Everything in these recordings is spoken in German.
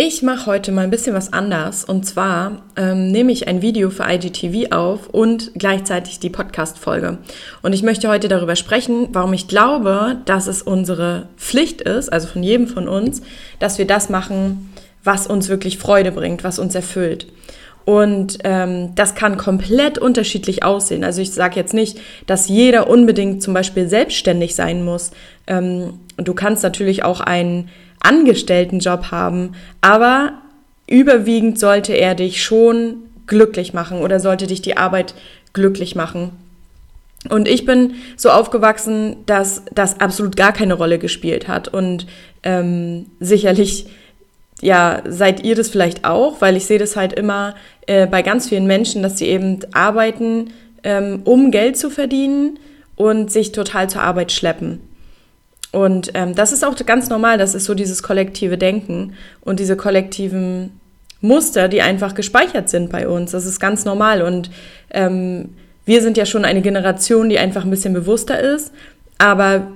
Ich mache heute mal ein bisschen was anders und zwar ähm, nehme ich ein Video für IGTV auf und gleichzeitig die Podcast-Folge. Und ich möchte heute darüber sprechen, warum ich glaube, dass es unsere Pflicht ist, also von jedem von uns, dass wir das machen, was uns wirklich Freude bringt, was uns erfüllt. Und ähm, das kann komplett unterschiedlich aussehen. Also ich sage jetzt nicht, dass jeder unbedingt zum Beispiel selbstständig sein muss. Ähm, du kannst natürlich auch einen Angestelltenjob haben, aber überwiegend sollte er dich schon glücklich machen oder sollte dich die Arbeit glücklich machen. Und ich bin so aufgewachsen, dass das absolut gar keine Rolle gespielt hat. Und ähm, sicherlich, ja, seid ihr das vielleicht auch, weil ich sehe das halt immer äh, bei ganz vielen Menschen, dass sie eben arbeiten, ähm, um Geld zu verdienen und sich total zur Arbeit schleppen. Und ähm, das ist auch ganz normal, das ist so dieses kollektive Denken und diese kollektiven Muster, die einfach gespeichert sind bei uns. Das ist ganz normal. Und ähm, wir sind ja schon eine Generation, die einfach ein bisschen bewusster ist. Aber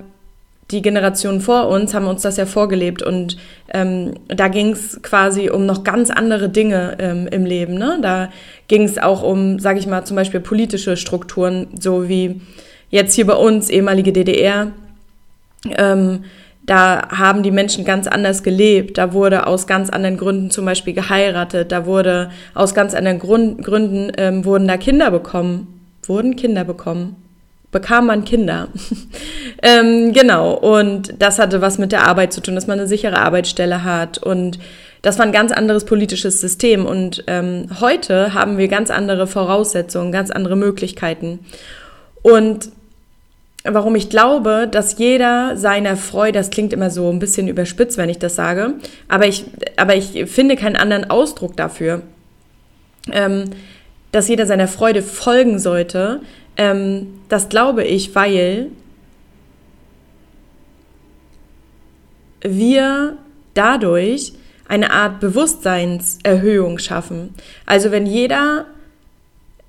die Generationen vor uns haben uns das ja vorgelebt. Und ähm, da ging es quasi um noch ganz andere Dinge ähm, im Leben. Ne? Da ging es auch um, sage ich mal, zum Beispiel politische Strukturen, so wie jetzt hier bei uns, ehemalige DDR ähm, da haben die Menschen ganz anders gelebt. Da wurde aus ganz anderen Gründen zum Beispiel geheiratet. Da wurde aus ganz anderen Grund, Gründen ähm, wurden da Kinder bekommen. Wurden Kinder bekommen. Bekam man Kinder. ähm, genau. Und das hatte was mit der Arbeit zu tun, dass man eine sichere Arbeitsstelle hat. Und das war ein ganz anderes politisches System. Und ähm, heute haben wir ganz andere Voraussetzungen, ganz andere Möglichkeiten. Und warum ich glaube, dass jeder seiner Freude, das klingt immer so ein bisschen überspitzt, wenn ich das sage, aber ich, aber ich finde keinen anderen Ausdruck dafür, ähm, dass jeder seiner Freude folgen sollte. Ähm, das glaube ich, weil wir dadurch eine Art Bewusstseinserhöhung schaffen. Also wenn jeder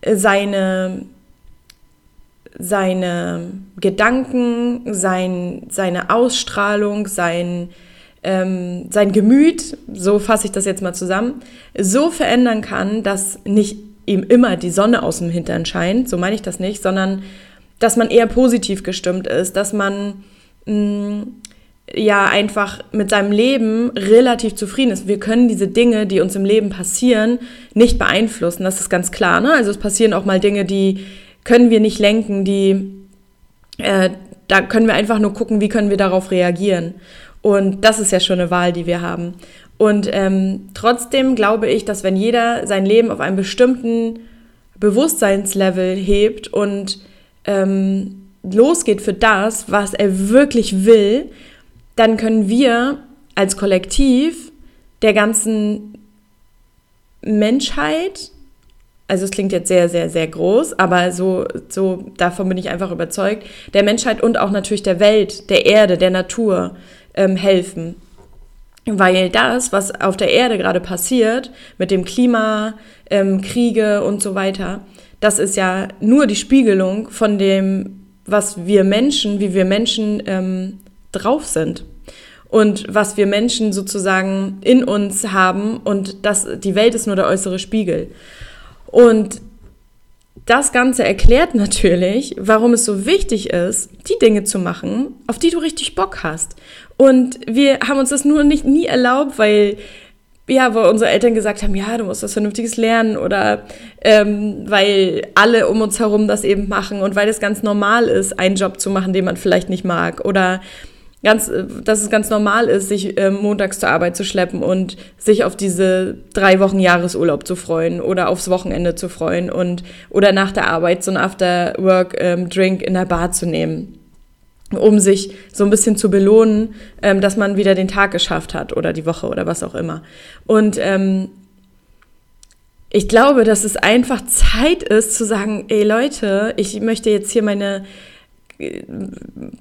seine seine Gedanken, sein, seine Ausstrahlung, sein, ähm, sein Gemüt, so fasse ich das jetzt mal zusammen, so verändern kann, dass nicht ihm immer die Sonne aus dem Hintern scheint, so meine ich das nicht, sondern dass man eher positiv gestimmt ist, dass man mh, mm, ja einfach mit seinem Leben relativ zufrieden ist. Wir können diese Dinge, die uns im Leben passieren, nicht beeinflussen. Das ist ganz klar. Ne? Also es passieren auch mal Dinge, die können wir nicht lenken, die, äh, da können wir einfach nur gucken, wie können wir darauf reagieren. Und das ist ja schon eine Wahl, die wir haben. Und ähm, trotzdem glaube ich, dass wenn jeder sein Leben auf einem bestimmten Bewusstseinslevel hebt und ähm, losgeht für das, was er wirklich will, dann können wir als Kollektiv der ganzen Menschheit also es klingt jetzt sehr, sehr, sehr groß, aber so, so davon bin ich einfach überzeugt, der Menschheit und auch natürlich der Welt, der Erde, der Natur ähm, helfen. Weil das, was auf der Erde gerade passiert, mit dem Klima, ähm, Kriege und so weiter, das ist ja nur die Spiegelung von dem, was wir Menschen, wie wir Menschen ähm, drauf sind und was wir Menschen sozusagen in uns haben und das, die Welt ist nur der äußere Spiegel. Und das Ganze erklärt natürlich, warum es so wichtig ist, die Dinge zu machen, auf die du richtig Bock hast. Und wir haben uns das nur nicht nie erlaubt, weil ja, weil unsere Eltern gesagt haben, ja, du musst was Vernünftiges lernen oder ähm, weil alle um uns herum das eben machen und weil es ganz normal ist, einen Job zu machen, den man vielleicht nicht mag oder ganz, dass es ganz normal ist, sich äh, montags zur Arbeit zu schleppen und sich auf diese drei Wochen Jahresurlaub zu freuen oder aufs Wochenende zu freuen und oder nach der Arbeit so ein After-Work-Drink ähm, in der Bar zu nehmen, um sich so ein bisschen zu belohnen, ähm, dass man wieder den Tag geschafft hat oder die Woche oder was auch immer. Und ähm, ich glaube, dass es einfach Zeit ist zu sagen, ey Leute, ich möchte jetzt hier meine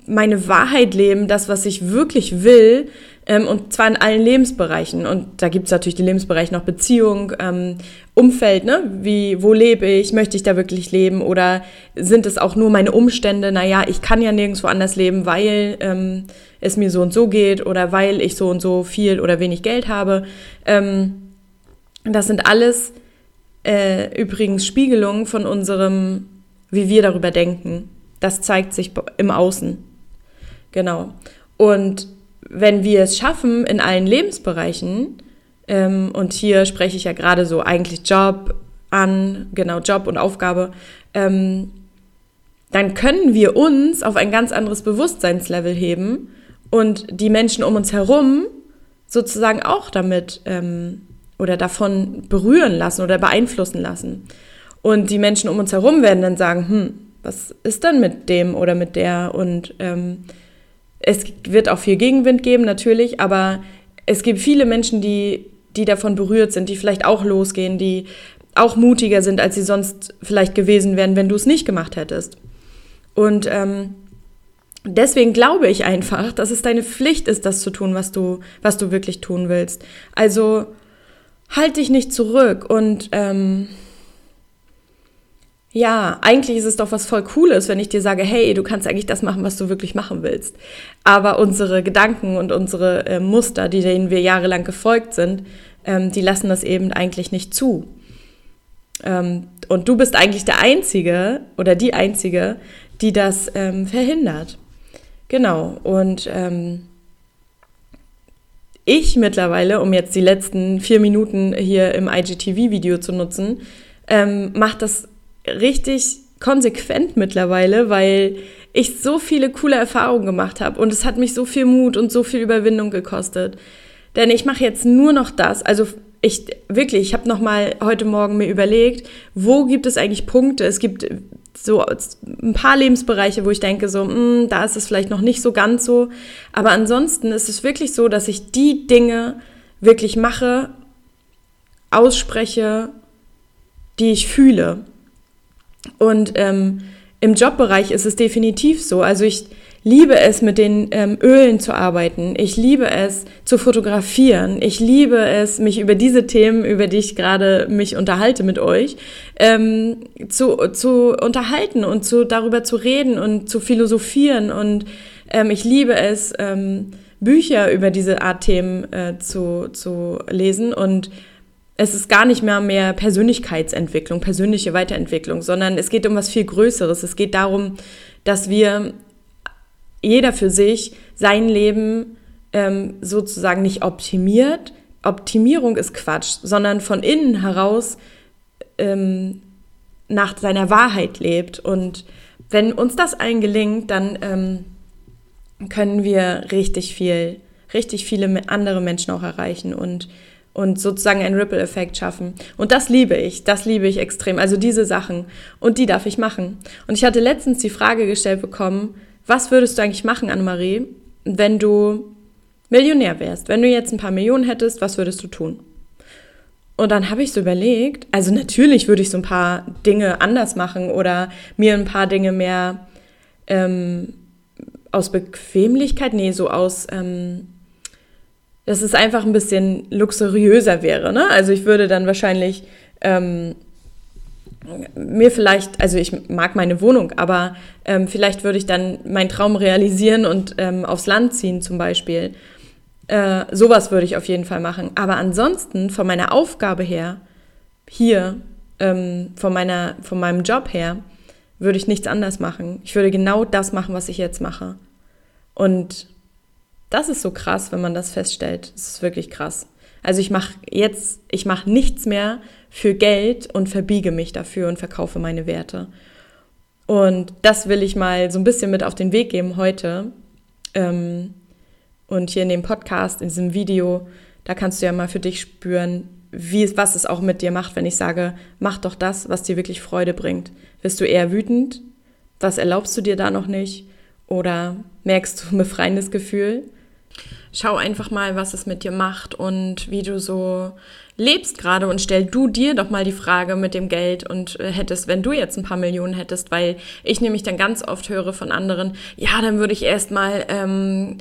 meine Wahrheit leben, das, was ich wirklich will, Ähm, und zwar in allen Lebensbereichen. Und da gibt es natürlich die Lebensbereiche noch Beziehung, ähm, Umfeld, ne? Wie, wo lebe ich? Möchte ich da wirklich leben? Oder sind es auch nur meine Umstände? Naja, ich kann ja nirgendwo anders leben, weil ähm, es mir so und so geht oder weil ich so und so viel oder wenig Geld habe. Ähm, das sind alles äh, übrigens Spiegelungen von unserem, wie wir darüber denken. Das zeigt sich im Außen. Genau. Und wenn wir es schaffen, in allen Lebensbereichen, ähm, und hier spreche ich ja gerade so eigentlich Job an, genau, Job und Aufgabe, ähm, dann können wir uns auf ein ganz anderes Bewusstseinslevel heben und die Menschen um uns herum sozusagen auch damit ähm, oder davon berühren lassen oder beeinflussen lassen. Und die Menschen um uns herum werden dann sagen, hm, was ist denn mit dem oder mit der? Und ähm, es wird auch viel Gegenwind geben, natürlich, aber es gibt viele Menschen, die, die davon berührt sind, die vielleicht auch losgehen, die auch mutiger sind, als sie sonst vielleicht gewesen wären, wenn du es nicht gemacht hättest. Und ähm, deswegen glaube ich einfach, dass es deine Pflicht ist, das zu tun, was du, was du wirklich tun willst. Also halt dich nicht zurück und ähm, ja, eigentlich ist es doch was voll Cooles, wenn ich dir sage, hey, du kannst eigentlich das machen, was du wirklich machen willst. Aber unsere Gedanken und unsere äh, Muster, die denen wir jahrelang gefolgt sind, ähm, die lassen das eben eigentlich nicht zu. Ähm, und du bist eigentlich der Einzige oder die Einzige, die das ähm, verhindert. Genau. Und ähm, ich mittlerweile, um jetzt die letzten vier Minuten hier im IGTV-Video zu nutzen, ähm, mache das richtig konsequent mittlerweile, weil ich so viele coole Erfahrungen gemacht habe und es hat mich so viel Mut und so viel Überwindung gekostet. Denn ich mache jetzt nur noch das. Also ich wirklich, ich habe noch mal heute Morgen mir überlegt, wo gibt es eigentlich Punkte? Es gibt so ein paar Lebensbereiche, wo ich denke, so, mh, hm, da ist es vielleicht noch nicht so ganz so. Aber ansonsten ist es wirklich so, dass ich die Dinge wirklich mache, ausspreche, die ich fühle. Und ähm, im Jobbereich ist es definitiv so. Also ich liebe es, mit den ähm, Ölen zu arbeiten. Ich liebe es, zu fotografieren. Ich liebe es, mich über diese Themen, über die ich gerade mich unterhalte mit euch, ähm, zu, zu unterhalten und zu, darüber zu reden und zu philosophieren. Und ähm, ich liebe es, ähm, Bücher über diese Art Themen äh, zu, zu lesen und es ist gar nicht mehr mehr Persönlichkeitsentwicklung, persönliche Weiterentwicklung, sondern es geht um was viel Größeres. Es geht darum, dass wir jeder für sich sein Leben ähm, sozusagen nicht optimiert. Optimierung ist Quatsch, sondern von innen heraus ähm, nach seiner Wahrheit lebt. Und wenn uns das allen gelingt, dann ähm, können wir richtig viel, richtig viele andere Menschen auch erreichen und und sozusagen einen Ripple-Effekt schaffen. Und das liebe ich, das liebe ich extrem. Also diese Sachen. Und die darf ich machen. Und ich hatte letztens die Frage gestellt bekommen, was würdest du eigentlich machen, Annemarie, wenn du Millionär wärst? Wenn du jetzt ein paar Millionen hättest, was würdest du tun? Und dann habe ich so überlegt, also natürlich würde ich so ein paar Dinge anders machen oder mir ein paar Dinge mehr ähm, aus Bequemlichkeit, nee, so aus ähm, dass es einfach ein bisschen luxuriöser wäre. Ne? Also ich würde dann wahrscheinlich ähm, mir vielleicht, also ich mag meine Wohnung, aber ähm, vielleicht würde ich dann meinen Traum realisieren und ähm, aufs Land ziehen zum Beispiel. Äh, sowas würde ich auf jeden Fall machen. Aber ansonsten von meiner Aufgabe her, hier, ähm, von, meiner, von meinem Job her, würde ich nichts anders machen. Ich würde genau das machen, was ich jetzt mache. Und das ist so krass, wenn man das feststellt. Das ist wirklich krass. Also ich mache jetzt, ich mache nichts mehr für Geld und verbiege mich dafür und verkaufe meine Werte. Und das will ich mal so ein bisschen mit auf den Weg geben heute. Ähm, und hier in dem Podcast, in diesem Video, da kannst du ja mal für dich spüren, wie, was es auch mit dir macht, wenn ich sage, mach doch das, was dir wirklich Freude bringt. Wirst du eher wütend? Was erlaubst du dir da noch nicht? Oder merkst du ein befreiendes Gefühl? Schau einfach mal, was es mit dir macht und wie du so lebst gerade und stell du dir doch mal die Frage mit dem Geld und äh, hättest, wenn du jetzt ein paar Millionen hättest, weil ich nämlich dann ganz oft höre von anderen, ja, dann würde ich erstmal ähm,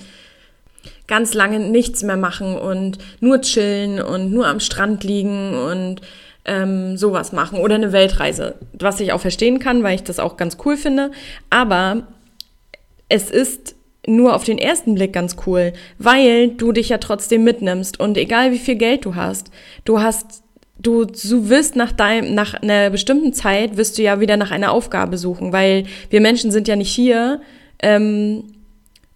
ganz lange nichts mehr machen und nur chillen und nur am Strand liegen und ähm, sowas machen oder eine Weltreise, was ich auch verstehen kann, weil ich das auch ganz cool finde. Aber es ist nur auf den ersten Blick ganz cool, weil du dich ja trotzdem mitnimmst und egal wie viel Geld du hast, du hast du, du wirst nach deinem, nach einer bestimmten Zeit wirst du ja wieder nach einer Aufgabe suchen, weil wir Menschen sind ja nicht hier, ähm,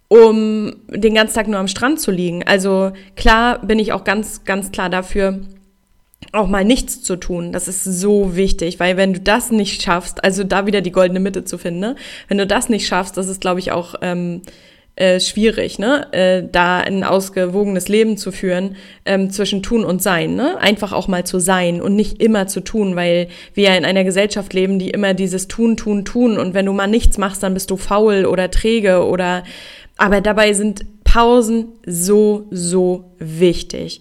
um den ganzen Tag nur am Strand zu liegen. Also klar bin ich auch ganz, ganz klar dafür, auch mal nichts zu tun. Das ist so wichtig, weil wenn du das nicht schaffst, also da wieder die goldene Mitte zu finden, ne? wenn du das nicht schaffst, das ist, glaube ich, auch ähm, äh, schwierig, ne? Äh, da ein ausgewogenes Leben zu führen ähm, zwischen Tun und Sein. Ne? Einfach auch mal zu sein und nicht immer zu tun, weil wir ja in einer Gesellschaft leben, die immer dieses Tun, Tun, Tun und wenn du mal nichts machst, dann bist du faul oder träge oder aber dabei sind Pausen so, so wichtig.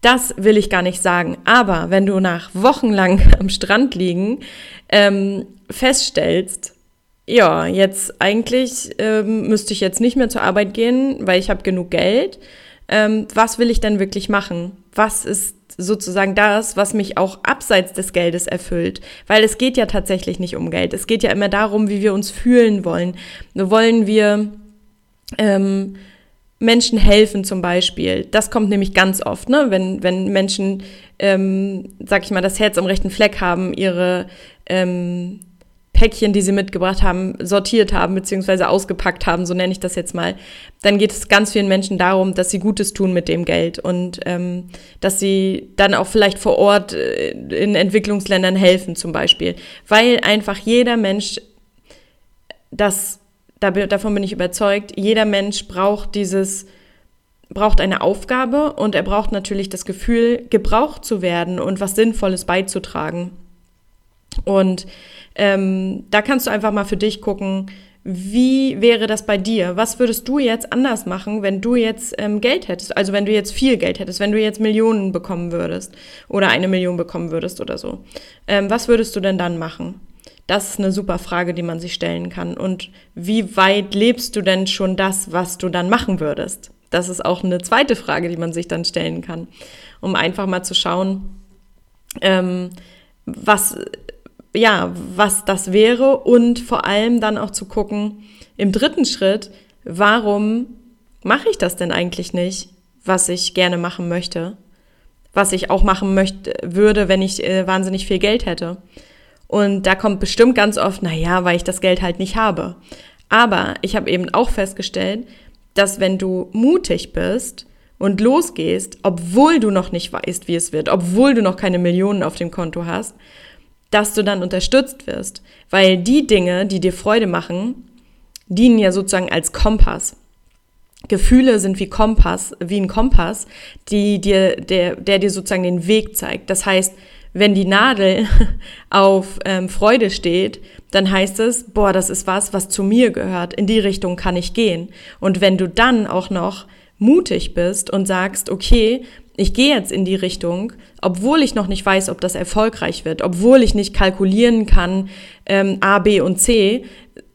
Das will ich gar nicht sagen. Aber wenn du nach wochenlang am Strand liegen ähm, feststellst, ja, jetzt eigentlich ähm, müsste ich jetzt nicht mehr zur Arbeit gehen, weil ich habe genug Geld. Ähm, was will ich denn wirklich machen? Was ist sozusagen das, was mich auch abseits des Geldes erfüllt? Weil es geht ja tatsächlich nicht um Geld. Es geht ja immer darum, wie wir uns fühlen wollen. Wollen wir ähm, Menschen helfen zum Beispiel. Das kommt nämlich ganz oft, ne? wenn, wenn Menschen, ähm, sag ich mal, das Herz am rechten Fleck haben, ihre ähm, Päckchen, die sie mitgebracht haben, sortiert haben, beziehungsweise ausgepackt haben, so nenne ich das jetzt mal, dann geht es ganz vielen Menschen darum, dass sie Gutes tun mit dem Geld und ähm, dass sie dann auch vielleicht vor Ort äh, in Entwicklungsländern helfen zum Beispiel. Weil einfach jeder Mensch das davon bin ich überzeugt, jeder Mensch braucht dieses, braucht eine Aufgabe und er braucht natürlich das Gefühl, gebraucht zu werden und was Sinnvolles beizutragen. Und ähm, da kannst du einfach mal für dich gucken, wie wäre das bei dir? Was würdest du jetzt anders machen, wenn du jetzt ähm, Geld hättest? Also wenn du jetzt viel Geld hättest, wenn du jetzt Millionen bekommen würdest oder eine Million bekommen würdest oder so. Ähm, was würdest du denn dann machen? Das ist eine super Frage, die man sich stellen kann. Und wie weit lebst du denn schon das, was du dann machen würdest? Das ist auch eine zweite Frage, die man sich dann stellen kann, um einfach mal zu schauen, ähm, was, ja, was das wäre und vor allem dann auch zu gucken, im dritten Schritt, warum mache ich das denn eigentlich nicht, was ich gerne machen möchte, was ich auch machen möchte, würde, wenn ich äh, wahnsinnig viel Geld hätte. Und da kommt bestimmt ganz oft, na ja, weil ich das Geld halt nicht habe. Aber ich habe eben auch festgestellt, dass wenn du mutig bist und losgehst, obwohl du noch nicht weißt, wie es wird, obwohl du noch keine Millionen auf dem Konto hast, dass du dann unterstützt wirst. Weil die Dinge, die dir Freude machen, dienen ja sozusagen als Kompass. Gefühle sind wie Kompass, wie ein Kompass, die dir, der, der dir sozusagen den Weg zeigt. Das heißt, wenn die Nadel auf ähm, Freude steht, dann heißt es, boah, das ist was, was zu mir gehört. In die Richtung kann ich gehen. Und wenn du dann auch noch mutig bist und sagst, okay, ich gehe jetzt in die Richtung, obwohl ich noch nicht weiß, ob das erfolgreich wird, obwohl ich nicht kalkulieren kann, ähm, A, B und C,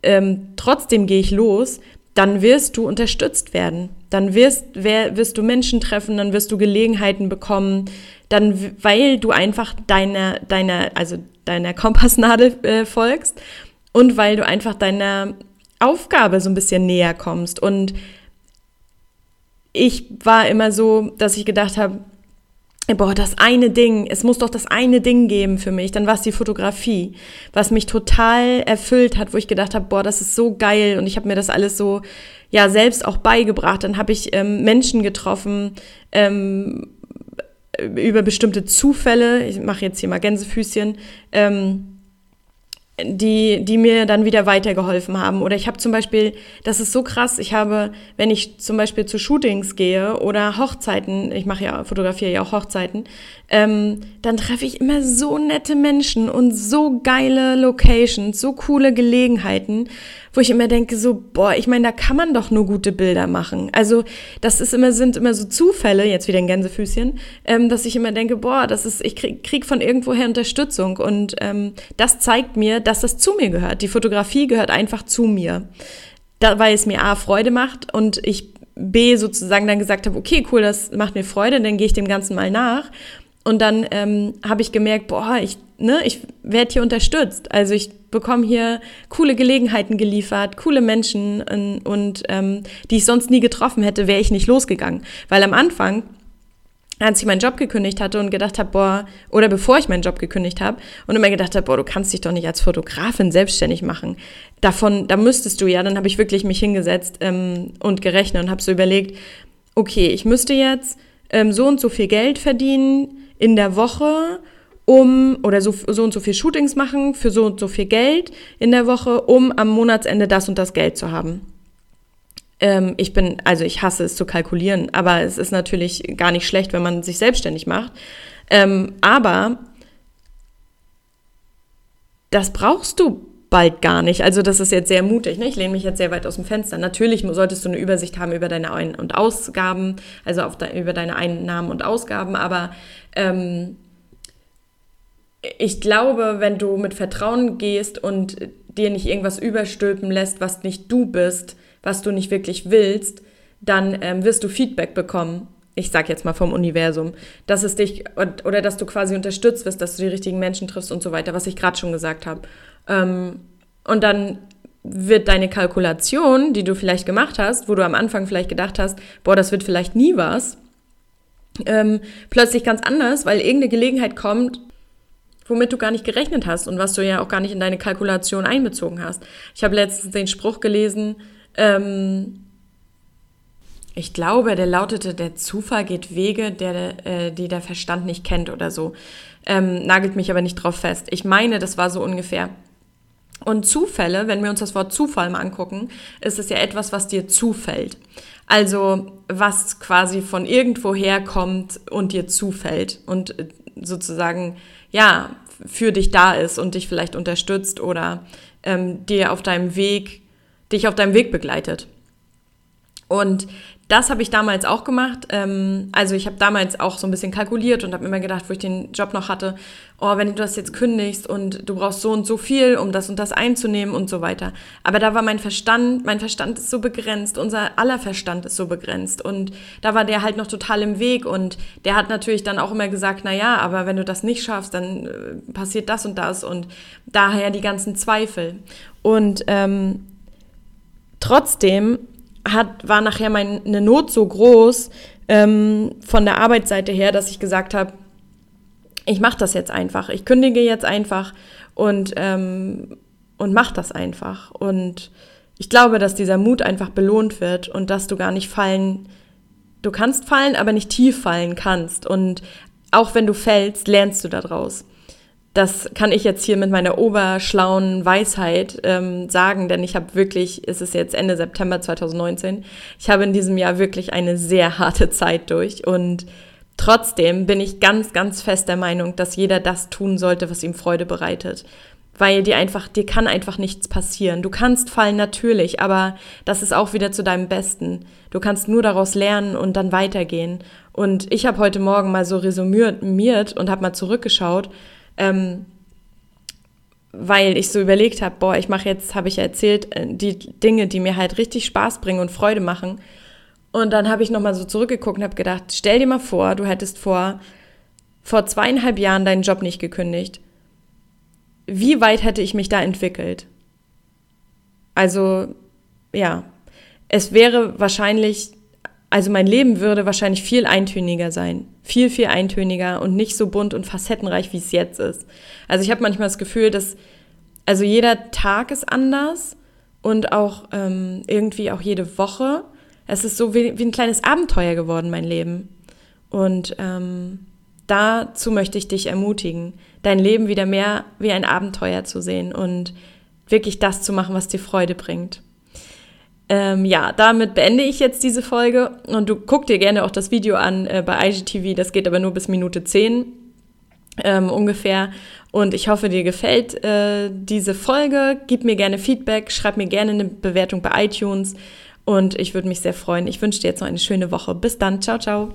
ähm, trotzdem gehe ich los, dann wirst du unterstützt werden. Dann wirst, wer, wirst du Menschen treffen, dann wirst du Gelegenheiten bekommen, dann, weil du einfach deiner, deiner, also deiner Kompassnadel äh, folgst und weil du einfach deiner Aufgabe so ein bisschen näher kommst. Und ich war immer so, dass ich gedacht habe, boah, das eine Ding, es muss doch das eine Ding geben für mich. Dann war es die Fotografie, was mich total erfüllt hat, wo ich gedacht habe, boah, das ist so geil und ich habe mir das alles so ja selbst auch beigebracht. Dann habe ich ähm, Menschen getroffen, ähm, über bestimmte Zufälle, ich mache jetzt hier mal Gänsefüßchen, ähm, die, die mir dann wieder weitergeholfen haben. Oder ich habe zum Beispiel, das ist so krass, ich habe, wenn ich zum Beispiel zu Shootings gehe oder Hochzeiten, ich mache ja, fotografiere ja auch Hochzeiten, ähm, dann treffe ich immer so nette Menschen und so geile Locations, so coole Gelegenheiten wo ich immer denke, so, boah, ich meine, da kann man doch nur gute Bilder machen. Also, das ist immer, sind immer so Zufälle, jetzt wieder ein Gänsefüßchen, ähm, dass ich immer denke, boah, das ist, ich krieg, krieg von irgendwoher Unterstützung und ähm, das zeigt mir, dass das zu mir gehört. Die Fotografie gehört einfach zu mir. Da, weil es mir A, Freude macht und ich B sozusagen dann gesagt habe, okay, cool, das macht mir Freude, dann gehe ich dem Ganzen mal nach. Und dann ähm, habe ich gemerkt, boah, ich, ne, ich werde hier unterstützt. Also ich bekomme hier coole Gelegenheiten geliefert, coole Menschen und, und ähm, die ich sonst nie getroffen hätte, wäre ich nicht losgegangen. Weil am Anfang als ich meinen Job gekündigt hatte und gedacht habe, boah, oder bevor ich meinen Job gekündigt habe und immer gedacht habe, boah, du kannst dich doch nicht als Fotografin selbstständig machen. Davon, da müsstest du ja, dann habe ich wirklich mich hingesetzt ähm, und gerechnet und habe so überlegt, okay, ich müsste jetzt ähm, so und so viel Geld verdienen in der Woche, um, oder so, so und so viel Shootings machen für so und so viel Geld in der Woche, um am Monatsende das und das Geld zu haben. Ähm, ich bin, also ich hasse es zu kalkulieren, aber es ist natürlich gar nicht schlecht, wenn man sich selbstständig macht. Ähm, aber das brauchst du bald gar nicht. Also das ist jetzt sehr mutig. Ne? Ich lehne mich jetzt sehr weit aus dem Fenster. Natürlich solltest du eine Übersicht haben über deine Ein- und Ausgaben, also auf de über deine Einnahmen und Ausgaben. Aber ähm, ich glaube, wenn du mit Vertrauen gehst und dir nicht irgendwas überstülpen lässt, was nicht du bist, was du nicht wirklich willst, dann ähm, wirst du Feedback bekommen. Ich sag jetzt mal vom Universum, dass es dich oder dass du quasi unterstützt wirst, dass du die richtigen Menschen triffst und so weiter, was ich gerade schon gesagt habe. Ähm, und dann wird deine Kalkulation, die du vielleicht gemacht hast, wo du am Anfang vielleicht gedacht hast, boah, das wird vielleicht nie was, ähm, plötzlich ganz anders, weil irgendeine Gelegenheit kommt, womit du gar nicht gerechnet hast und was du ja auch gar nicht in deine Kalkulation einbezogen hast. Ich habe letztens den Spruch gelesen, ähm, ich glaube, der lautete, der Zufall geht Wege, der, äh, die der Verstand nicht kennt oder so. Ähm, nagelt mich aber nicht drauf fest. Ich meine, das war so ungefähr. Und Zufälle, wenn wir uns das Wort Zufall mal angucken, ist es ja etwas, was dir zufällt. Also was quasi von irgendwo herkommt und dir zufällt und äh, sozusagen, ja, für dich da ist und dich vielleicht unterstützt oder ähm, dir auf deinem Weg dich auf deinem Weg begleitet. Und das habe ich damals auch gemacht. Ähm, also ich habe damals auch so ein bisschen kalkuliert und habe immer gedacht, wo ich den Job noch hatte, oh, wenn du das jetzt kündigst und du brauchst so und so viel, um das und das einzunehmen und so weiter. Aber da war mein Verstand, mein Verstand ist so begrenzt, unser aller Verstand ist so begrenzt und da war der halt noch total im Weg und der hat natürlich dann auch immer gesagt, na ja, aber wenn du das nicht schaffst, dann äh, passiert das und das und daher die ganzen Zweifel. Und ähm, Trotzdem hat, war nachher meine Not so groß ähm, von der Arbeitsseite her, dass ich gesagt habe, ich mache das jetzt einfach. Ich kündige jetzt einfach und, ähm, und mach das einfach. Und ich glaube, dass dieser Mut einfach belohnt wird und dass du gar nicht fallen, du kannst fallen, aber nicht tief fallen kannst. Und auch wenn du fällst, lernst du daraus. Das kann ich jetzt hier mit meiner oberschlauen Weisheit ähm, sagen, denn ich habe wirklich, es ist jetzt Ende September 2019, ich habe in diesem Jahr wirklich eine sehr harte Zeit durch und trotzdem bin ich ganz, ganz fest der Meinung, dass jeder das tun sollte, was ihm Freude bereitet. Weil dir einfach, dir kann einfach nichts passieren. Du kannst fallen natürlich, aber das ist auch wieder zu deinem Besten. Du kannst nur daraus lernen und dann weitergehen. Und ich habe heute Morgen mal so resümiert und habe mal zurückgeschaut ähm, weil ich so überlegt habe, boah, ich mache jetzt, habe ich erzählt, äh, die Dinge, die mir halt richtig Spaß bringen und Freude machen. Und dann habe ich nochmal so zurückgeguckt und habe gedacht, stell dir mal vor, du hättest vor, vor zweieinhalb Jahren deinen Job nicht gekündigt. Wie weit hätte ich mich da entwickelt? Also, ja, es wäre wahrscheinlich also mein Leben würde wahrscheinlich viel eintöniger sein. Viel, viel eintöniger und nicht so bunt und facettenreich, wie es jetzt ist. Also ich habe manchmal das Gefühl, dass, also jeder Tag ist anders und auch ähm, irgendwie auch jede Woche. Es ist so wie, wie ein kleines Abenteuer geworden, mein Leben. Und ähm, dazu möchte ich dich ermutigen, dein Leben wieder mehr wie ein Abenteuer zu sehen und wirklich das zu machen, was dir Freude bringt. Ähm, ja, damit beende ich jetzt diese Folge und du guck dir gerne auch das Video an äh, bei IGTV, das geht aber nur bis Minute 10 ähm, ungefähr. Und ich hoffe, dir gefällt äh, diese Folge. Gib mir gerne Feedback, schreib mir gerne eine Bewertung bei iTunes und ich würde mich sehr freuen. Ich wünsche dir jetzt noch eine schöne Woche. Bis dann, ciao, ciao.